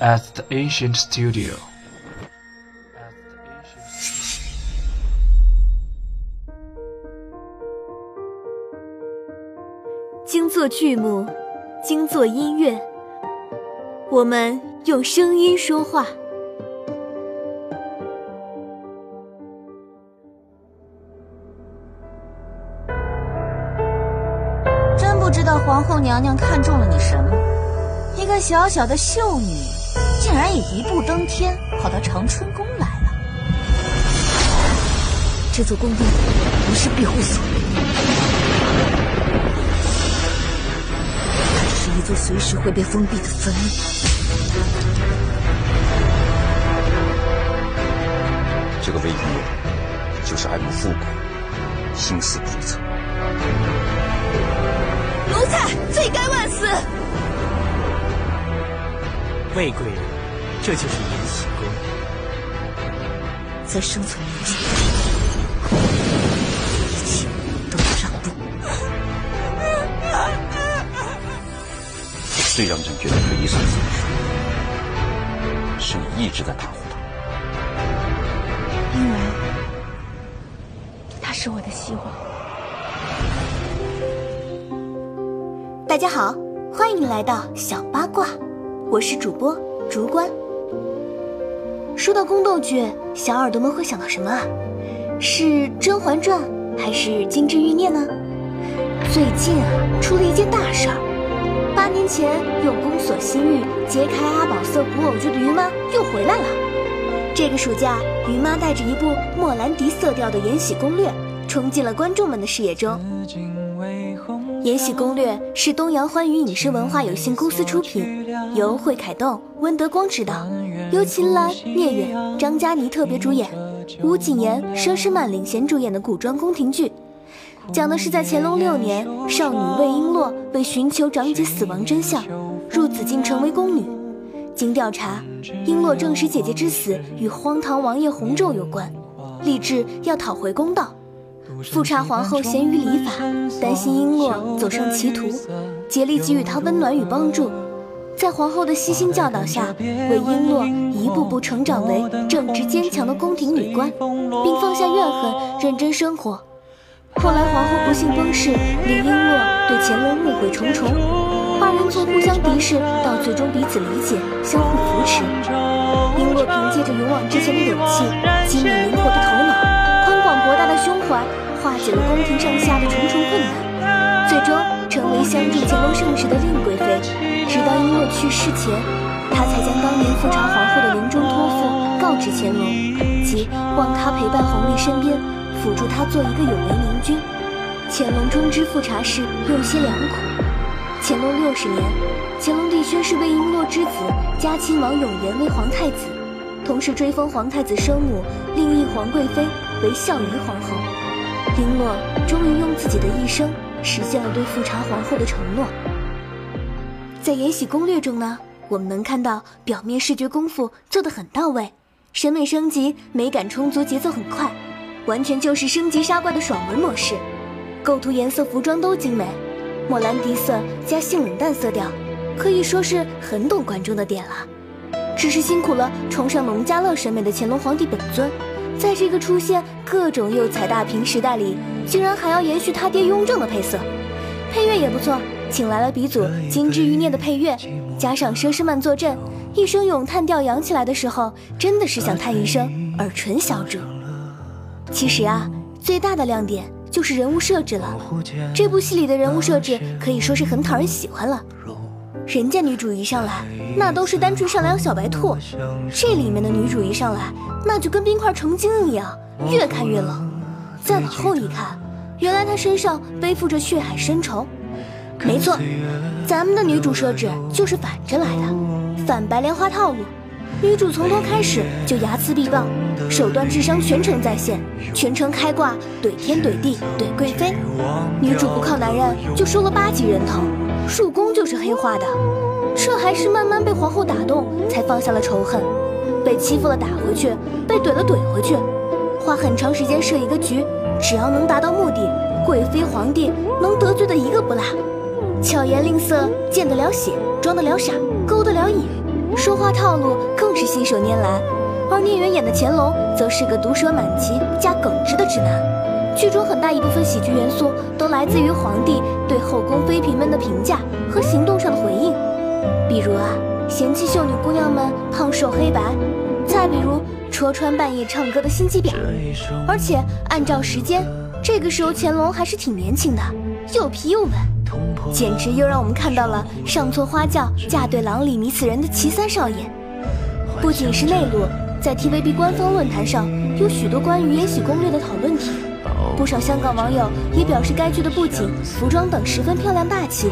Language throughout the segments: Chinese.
at the ancient studio. 精作剧目，精作音乐，我们用声音说话。真不知道皇后娘娘看中了你什么？一个小小的秀女，竟然也一步登天，跑到长春宫来了。这座宫殿不是庇护所，它只是一座随时会被封闭的坟墓。这个魏璎珞就是爱慕富贵，心思叵测。魏贵人，这就是延禧宫。在生存面前，一切都要让步。最让朕觉得匪夷所思的是，是你一直在袒护他。因为他是我的希望。大家好，欢迎来到小八卦，我是主播竹关。说到宫斗剧，小耳朵们会想到什么啊？是《甄嬛传》还是《金枝欲孽》呢？最近啊，出了一件大事儿。八年前用宫锁心玉揭开阿宝色古偶剧的于妈又回来了。这个暑假，于妈带着一部莫兰迪色调的《延禧攻略》冲进了观众们的视野中。《延禧攻略》是东阳欢娱影视文化有限公司出品，由惠凯栋、温德光执导，由秦岚、聂远、张嘉倪特别主演，吴谨言、佘诗曼领衔主演的古装宫廷剧。讲的是在乾隆六年，少女魏璎珞为寻求长姐死亡真相，入紫禁城为宫女。经调查，璎珞证实姐姐之死与荒唐王爷弘昼有关，立志要讨回公道。富察皇后贤于礼法，担心璎珞走上歧途，竭力给予她温暖与帮助。在皇后的悉心教导下，为璎珞一步步成长为正直坚强的宫廷女官，并放下怨恨，认真生活。后来皇后不幸崩逝，令璎珞对乾隆误会重重，二人从互相敌视到最终彼此理解，相互扶持。璎珞凭借着勇往直前的勇气、机敏灵活的头脑、博大的胸怀，化解了宫廷上下的重重困难，最终成为相助乾隆盛世的令贵妃。直到璎珞去世前，她才将当年富察皇后的临终托付告知乾隆，即望他陪伴弘历身边。辅助他做一个有为明君。乾隆终知富察氏用心良苦。乾隆六十年，乾隆帝宣誓为璎珞之子嘉亲王永琰为皇太子，同时追封皇太子生母另一皇贵妃为孝仪皇后。璎珞终于用自己的一生实现了对富察皇后的承诺。在《延禧攻略》中呢，我们能看到表面视觉功夫做得很到位，审美升级，美感充足，节奏很快。完全就是升级杀怪的爽文模式，构图、颜色、服装都精美，莫兰迪色加性冷淡色调，可以说是很懂观众的点了。只是辛苦了崇尚农家乐审美的乾隆皇帝本尊，在这个出现各种釉彩大屏时代里，竟然还要延续他爹雍正的配色，配乐也不错，请来了鼻祖《金枝欲孽》的配乐，加上佘诗曼坐镇，一声咏叹调扬起来的时候，真的是想叹一声耳唇小主。其实啊，最大的亮点就是人物设置了。这部戏里的人物设置可以说是很讨人喜欢了。人家女主一上来，那都是单纯善良小白兔；这里面的女主一上来，那就跟冰块成精一样，越看越冷。再往后一看，原来她身上背负着血海深仇。没错，咱们的女主设置就是反着来的，反白莲花套路。女主从头开始就睚眦必报，手段智商全程在线，全程开挂怼天怼地怼贵妃。女主不靠男人就收了八级人头，入宫就是黑化的，这还是慢慢被皇后打动才放下了仇恨。被欺负了打回去，被怼了怼回去，花很长时间设一个局，只要能达到目的，贵妃皇帝能得罪的一个不落。巧言令色，见得了血，装得了傻，勾得了引。说话套路更是信手拈来。而聂远演的乾隆，则是个毒舌满级加耿直的直男。剧中很大一部分喜剧元素都来自于皇帝对后宫妃嫔们的评价和行动上的回应，比如啊，嫌弃秀女姑娘们胖瘦黑白，再比如戳穿半夜唱歌的心机婊。而且按照时间，这个时候乾隆还是挺年轻的，又皮又稳，简直又让我们看到了上错花轿嫁对郎里迷死人的齐三少爷。不仅是内陆。在 TVB 官方论坛上，有许多关于《延禧攻略》的讨论帖，不少香港网友也表示该剧的布景、服装等十分漂亮大气，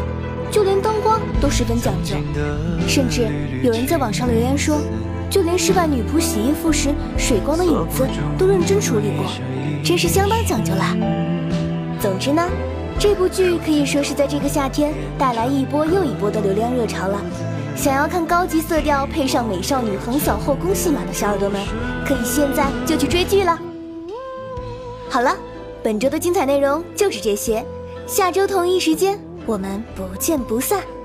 就连灯光都十分讲究。甚至有人在网上留言说，就连室外女仆洗衣服时水光的影子都认真处理过，真是相当讲究啦。总之呢，这部剧可以说是在这个夏天带来一波又一波的流量热潮了。想要看高级色调配上美少女横扫后宫戏码的小耳朵们，可以现在就去追剧了。好了，本周的精彩内容就是这些，下周同一时间我们不见不散。